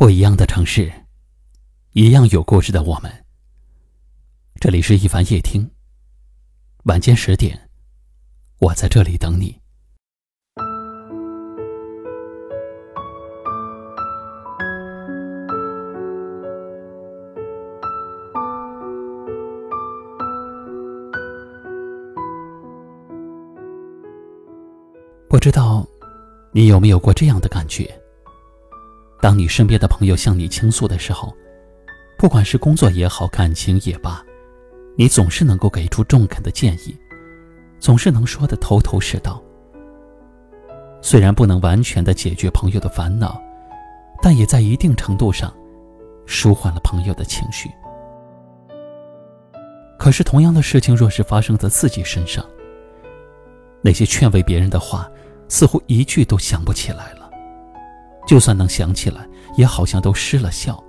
不一样的城市，一样有故事的我们。这里是一凡夜听，晚间十点，我在这里等你。不知道你有没有过这样的感觉？当你身边的朋友向你倾诉的时候，不管是工作也好，感情也罢，你总是能够给出中肯的建议，总是能说的头头是道。虽然不能完全的解决朋友的烦恼，但也在一定程度上舒缓了朋友的情绪。可是，同样的事情若是发生在自己身上，那些劝慰别人的话，似乎一句都想不起来了。就算能想起来，也好像都失了效，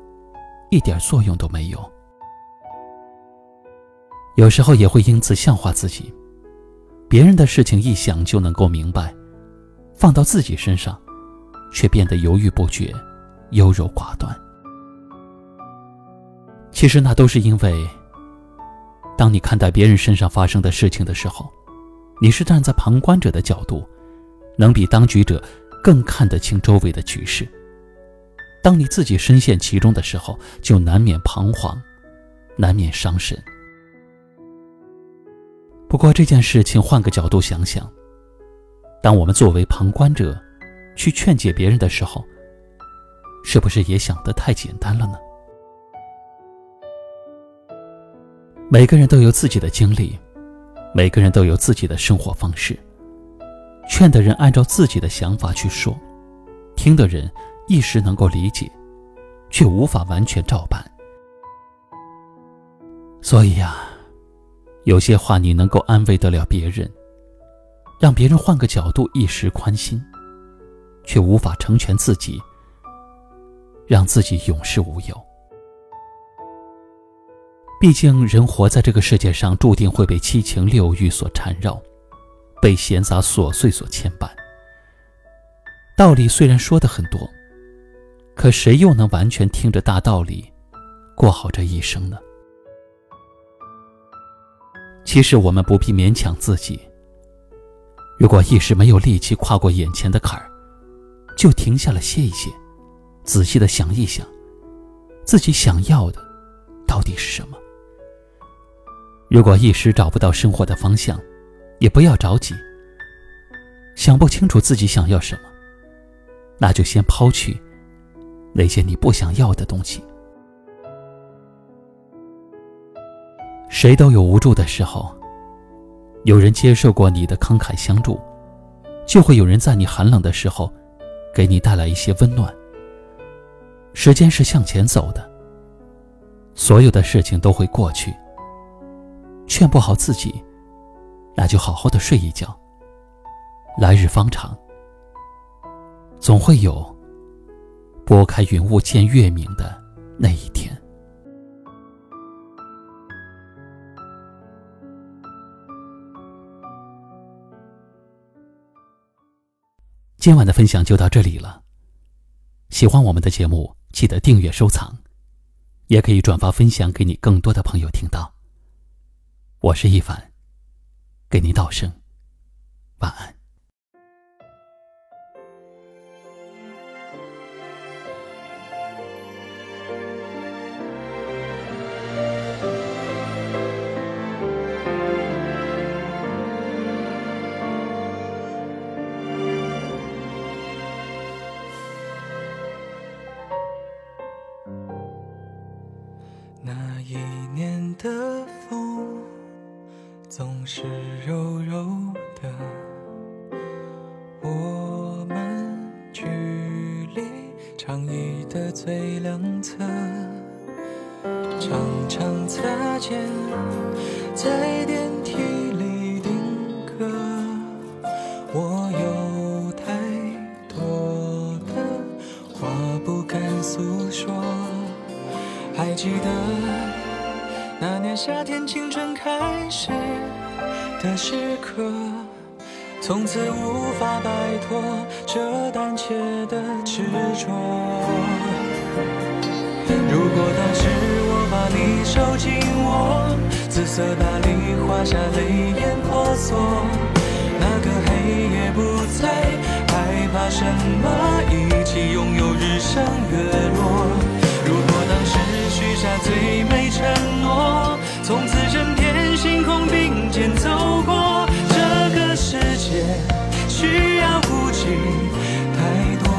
一点作用都没有。有时候也会因此笑话自己，别人的事情一想就能够明白，放到自己身上，却变得犹豫不决、优柔寡断。其实那都是因为，当你看待别人身上发生的事情的时候，你是站在旁观者的角度，能比当局者。更看得清周围的局势。当你自己深陷其中的时候，就难免彷徨，难免伤神。不过这件事情换个角度想想，当我们作为旁观者，去劝解别人的时候，是不是也想得太简单了呢？每个人都有自己的经历，每个人都有自己的生活方式。劝的人按照自己的想法去说，听的人一时能够理解，却无法完全照办。所以呀，有些话你能够安慰得了别人，让别人换个角度一时宽心，却无法成全自己，让自己永世无忧。毕竟，人活在这个世界上，注定会被七情六欲所缠绕。被闲杂琐碎所牵绊，道理虽然说的很多，可谁又能完全听着大道理，过好这一生呢？其实我们不必勉强自己。如果一时没有力气跨过眼前的坎儿，就停下来歇一歇，仔细的想一想，自己想要的到底是什么。如果一时找不到生活的方向，也不要着急。想不清楚自己想要什么，那就先抛去那些你不想要的东西。谁都有无助的时候，有人接受过你的慷慨相助，就会有人在你寒冷的时候，给你带来一些温暖。时间是向前走的，所有的事情都会过去。劝不好自己。那就好好的睡一觉。来日方长，总会有拨开云雾见月明的那一天。今晚的分享就到这里了。喜欢我们的节目，记得订阅收藏，也可以转发分享给你更多的朋友听到。我是一凡。给您道声晚安。是柔柔的，我们距离长椅的最两侧，常常擦肩，在电梯里定格。我有太多的话不敢诉说，还记得。那年夏天，青春开始的时刻，从此无法摆脱这胆怯的执着。如果当时我把你手紧握，紫色大理花下泪眼婆娑，那个黑夜不再害怕什么，一起拥有日升月。需要付出太多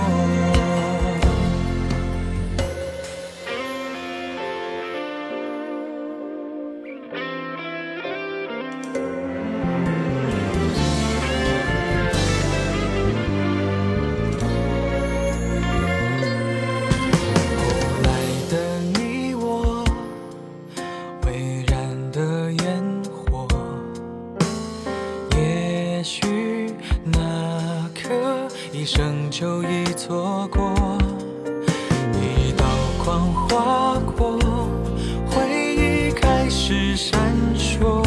那刻一生就已错过一道光划过回忆开始闪烁。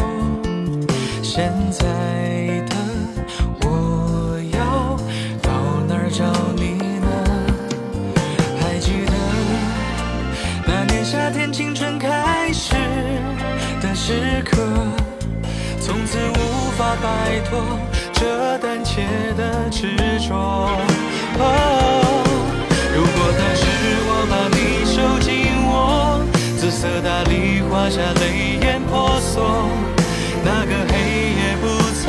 现在的我要到哪儿找你呢？还记得那年夏天青春开始的时刻从此无法摆脱的执着。哦如果当时我把你手紧握，紫色大理画下泪眼婆娑，那个黑夜不再，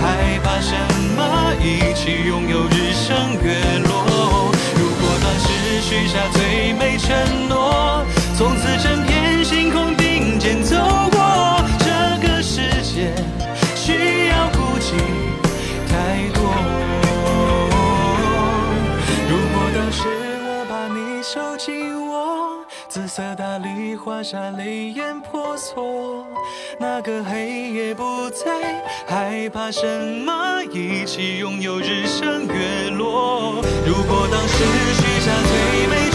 害怕什么？一起拥有日升月落。如果当时许下最美色大理花下泪眼婆娑，那个黑夜不再，害怕什么？一起拥有日升月落。如果当时许下最美